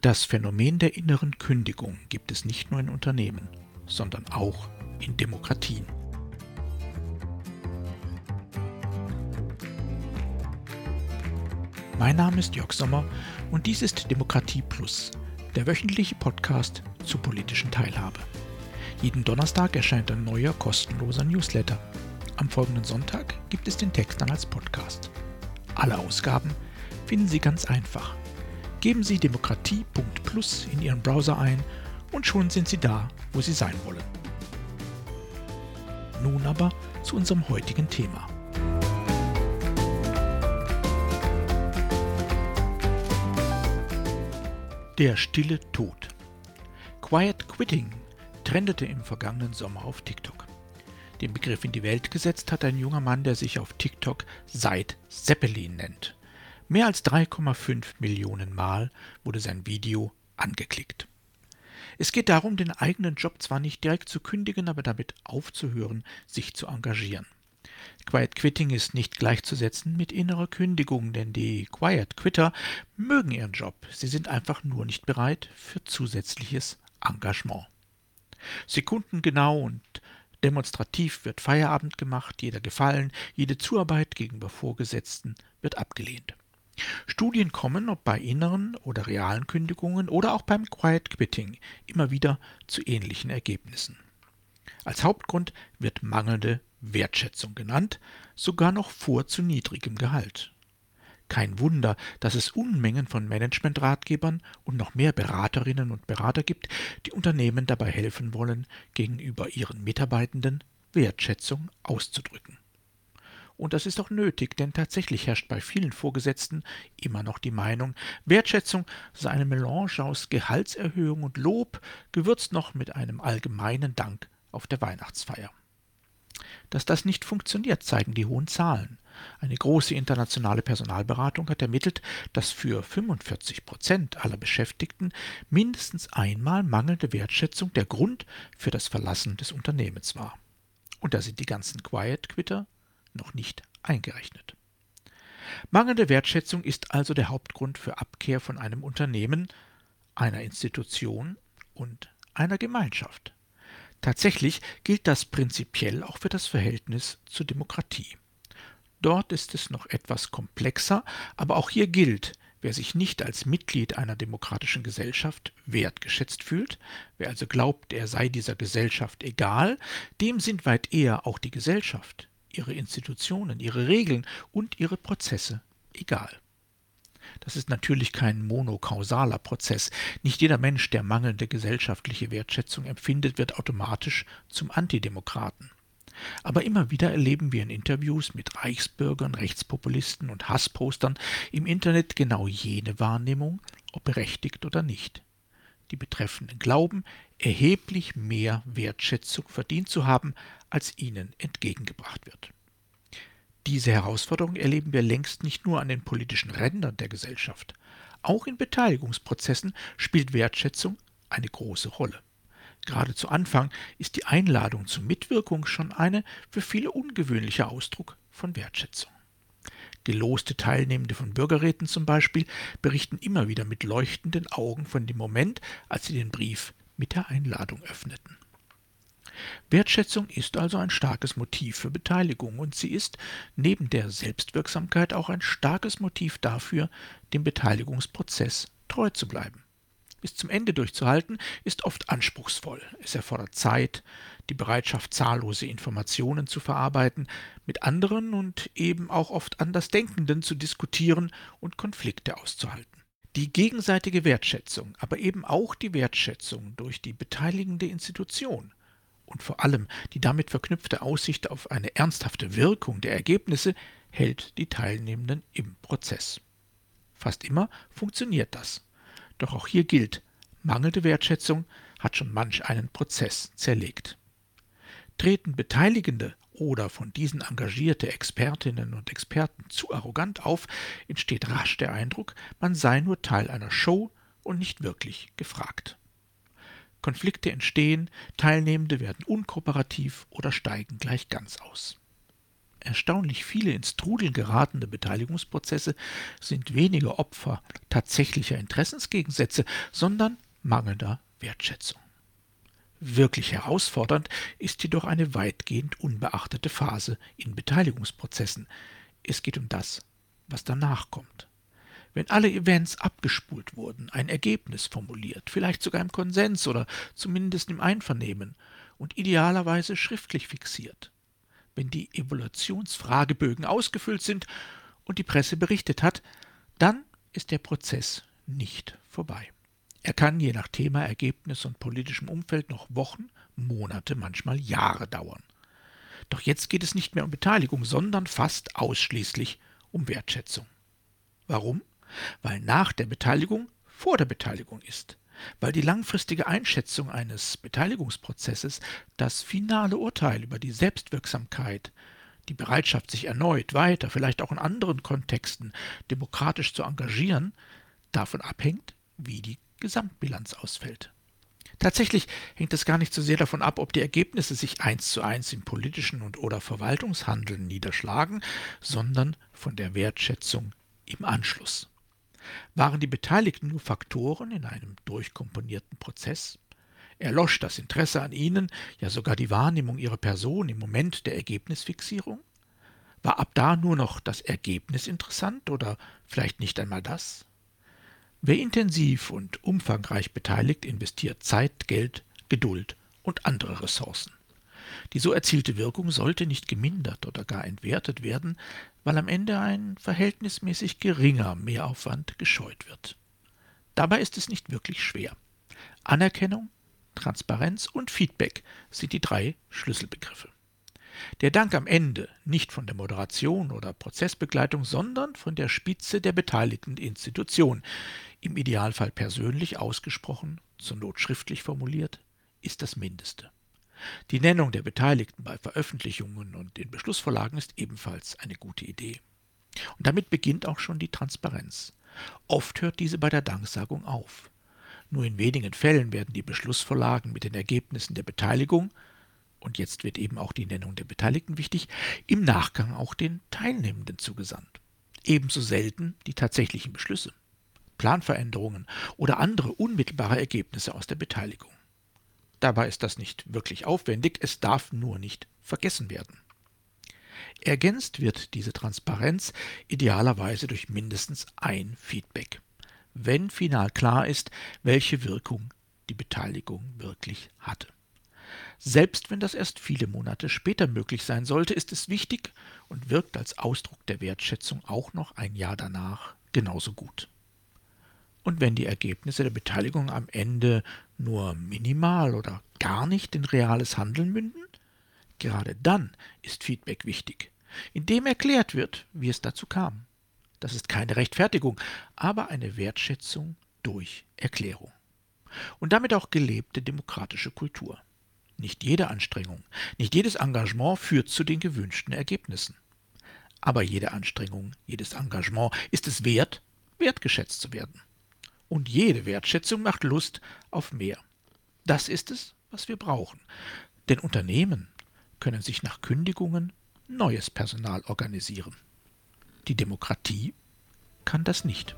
Das Phänomen der inneren Kündigung gibt es nicht nur in Unternehmen, sondern auch in Demokratien. Mein Name ist Jörg Sommer und dies ist Demokratie Plus, der wöchentliche Podcast zur politischen Teilhabe. Jeden Donnerstag erscheint ein neuer kostenloser Newsletter. Am folgenden Sonntag gibt es den Text dann als Podcast. Alle Ausgaben finden Sie ganz einfach Geben Sie demokratie.plus in Ihren Browser ein und schon sind Sie da, wo Sie sein wollen. Nun aber zu unserem heutigen Thema. Der stille Tod. Quiet Quitting trendete im vergangenen Sommer auf TikTok. Den Begriff in die Welt gesetzt hat ein junger Mann, der sich auf TikTok Seid Zeppelin nennt. Mehr als 3,5 Millionen Mal wurde sein Video angeklickt. Es geht darum, den eigenen Job zwar nicht direkt zu kündigen, aber damit aufzuhören, sich zu engagieren. Quiet Quitting ist nicht gleichzusetzen mit innerer Kündigung, denn die Quiet Quitter mögen ihren Job, sie sind einfach nur nicht bereit für zusätzliches Engagement. Sekundengenau und demonstrativ wird Feierabend gemacht, jeder Gefallen, jede Zuarbeit gegenüber Vorgesetzten wird abgelehnt. Studien kommen, ob bei inneren oder realen Kündigungen oder auch beim Quiet Quitting, immer wieder zu ähnlichen Ergebnissen. Als Hauptgrund wird mangelnde Wertschätzung genannt, sogar noch vor zu niedrigem Gehalt. Kein Wunder, dass es Unmengen von Managementratgebern und noch mehr Beraterinnen und Berater gibt, die Unternehmen dabei helfen wollen, gegenüber ihren Mitarbeitenden Wertschätzung auszudrücken. Und das ist auch nötig, denn tatsächlich herrscht bei vielen Vorgesetzten immer noch die Meinung, Wertschätzung sei eine Melange aus Gehaltserhöhung und Lob, gewürzt noch mit einem allgemeinen Dank auf der Weihnachtsfeier. Dass das nicht funktioniert, zeigen die hohen Zahlen. Eine große internationale Personalberatung hat ermittelt, dass für 45 Prozent aller Beschäftigten mindestens einmal mangelnde Wertschätzung der Grund für das Verlassen des Unternehmens war. Und da sind die ganzen Quiet-Quitter noch nicht eingerechnet. Mangelnde Wertschätzung ist also der Hauptgrund für Abkehr von einem Unternehmen, einer Institution und einer Gemeinschaft. Tatsächlich gilt das prinzipiell auch für das Verhältnis zur Demokratie. Dort ist es noch etwas komplexer, aber auch hier gilt, wer sich nicht als Mitglied einer demokratischen Gesellschaft wertgeschätzt fühlt, wer also glaubt, er sei dieser Gesellschaft egal, dem sind weit eher auch die Gesellschaft, ihre Institutionen, ihre Regeln und ihre Prozesse egal. Das ist natürlich kein monokausaler Prozess. Nicht jeder Mensch, der mangelnde gesellschaftliche Wertschätzung empfindet, wird automatisch zum Antidemokraten. Aber immer wieder erleben wir in Interviews mit Reichsbürgern, Rechtspopulisten und Hasspostern im Internet genau jene Wahrnehmung, ob berechtigt oder nicht. Die Betreffenden glauben, erheblich mehr Wertschätzung verdient zu haben, als ihnen entgegengebracht wird. Diese Herausforderung erleben wir längst nicht nur an den politischen Rändern der Gesellschaft. Auch in Beteiligungsprozessen spielt Wertschätzung eine große Rolle. Gerade zu Anfang ist die Einladung zur Mitwirkung schon eine für viele ungewöhnliche Ausdruck von Wertschätzung. Geloste Teilnehmende von Bürgerräten zum Beispiel berichten immer wieder mit leuchtenden Augen von dem Moment, als sie den Brief mit der Einladung öffneten. Wertschätzung ist also ein starkes Motiv für Beteiligung und sie ist neben der Selbstwirksamkeit auch ein starkes Motiv dafür, dem Beteiligungsprozess treu zu bleiben. Bis zum Ende durchzuhalten ist oft anspruchsvoll. Es erfordert Zeit, die Bereitschaft, zahllose Informationen zu verarbeiten, mit anderen und eben auch oft Andersdenkenden zu diskutieren und Konflikte auszuhalten. Die gegenseitige Wertschätzung, aber eben auch die Wertschätzung durch die beteiligende Institution und vor allem die damit verknüpfte Aussicht auf eine ernsthafte Wirkung der Ergebnisse hält die Teilnehmenden im Prozess. Fast immer funktioniert das. Doch auch hier gilt, mangelnde Wertschätzung hat schon manch einen Prozess zerlegt. Treten Beteiligende oder von diesen engagierte Expertinnen und Experten zu arrogant auf, entsteht rasch der Eindruck, man sei nur Teil einer Show und nicht wirklich gefragt. Konflikte entstehen, Teilnehmende werden unkooperativ oder steigen gleich ganz aus. erstaunlich viele ins Trudeln geratene Beteiligungsprozesse sind weniger Opfer tatsächlicher Interessensgegensätze, sondern mangelnder Wertschätzung. Wirklich herausfordernd ist jedoch eine weitgehend unbeachtete Phase in Beteiligungsprozessen. Es geht um das, was danach kommt. Wenn alle Events abgespult wurden, ein Ergebnis formuliert, vielleicht sogar im Konsens oder zumindest im Einvernehmen und idealerweise schriftlich fixiert, wenn die Evaluationsfragebögen ausgefüllt sind und die Presse berichtet hat, dann ist der Prozess nicht vorbei. Er kann je nach Thema, Ergebnis und politischem Umfeld noch Wochen, Monate, manchmal Jahre dauern. Doch jetzt geht es nicht mehr um Beteiligung, sondern fast ausschließlich um Wertschätzung. Warum? Weil nach der Beteiligung vor der Beteiligung ist. Weil die langfristige Einschätzung eines Beteiligungsprozesses das finale Urteil über die Selbstwirksamkeit, die Bereitschaft, sich erneut weiter, vielleicht auch in anderen Kontexten demokratisch zu engagieren, davon abhängt, wie die Gesamtbilanz ausfällt. Tatsächlich hängt es gar nicht so sehr davon ab, ob die Ergebnisse sich eins zu eins im politischen und oder Verwaltungshandeln niederschlagen, sondern von der Wertschätzung im Anschluss. Waren die Beteiligten nur Faktoren in einem durchkomponierten Prozess? Erlosch das Interesse an ihnen, ja sogar die Wahrnehmung ihrer Person im Moment der Ergebnisfixierung? War ab da nur noch das Ergebnis interessant oder vielleicht nicht einmal das? Wer intensiv und umfangreich beteiligt, investiert Zeit, Geld, Geduld und andere Ressourcen. Die so erzielte Wirkung sollte nicht gemindert oder gar entwertet werden, weil am Ende ein verhältnismäßig geringer Mehraufwand gescheut wird. Dabei ist es nicht wirklich schwer. Anerkennung, Transparenz und Feedback sind die drei Schlüsselbegriffe. Der Dank am Ende nicht von der Moderation oder Prozessbegleitung, sondern von der Spitze der beteiligten Institution, im Idealfall persönlich ausgesprochen, zur Not schriftlich formuliert, ist das Mindeste. Die Nennung der Beteiligten bei Veröffentlichungen und in Beschlussvorlagen ist ebenfalls eine gute Idee. Und damit beginnt auch schon die Transparenz. Oft hört diese bei der Danksagung auf. Nur in wenigen Fällen werden die Beschlussvorlagen mit den Ergebnissen der Beteiligung, und jetzt wird eben auch die Nennung der Beteiligten wichtig, im Nachgang auch den Teilnehmenden zugesandt. Ebenso selten die tatsächlichen Beschlüsse. Planveränderungen oder andere unmittelbare Ergebnisse aus der Beteiligung. Dabei ist das nicht wirklich aufwendig, es darf nur nicht vergessen werden. Ergänzt wird diese Transparenz idealerweise durch mindestens ein Feedback, wenn final klar ist, welche Wirkung die Beteiligung wirklich hatte. Selbst wenn das erst viele Monate später möglich sein sollte, ist es wichtig und wirkt als Ausdruck der Wertschätzung auch noch ein Jahr danach genauso gut. Und wenn die Ergebnisse der Beteiligung am Ende nur minimal oder gar nicht in reales Handeln münden, gerade dann ist Feedback wichtig, indem erklärt wird, wie es dazu kam. Das ist keine Rechtfertigung, aber eine Wertschätzung durch Erklärung. Und damit auch gelebte demokratische Kultur. Nicht jede Anstrengung, nicht jedes Engagement führt zu den gewünschten Ergebnissen. Aber jede Anstrengung, jedes Engagement ist es wert, wertgeschätzt zu werden. Und jede Wertschätzung macht Lust auf mehr. Das ist es, was wir brauchen. Denn Unternehmen können sich nach Kündigungen neues Personal organisieren. Die Demokratie kann das nicht.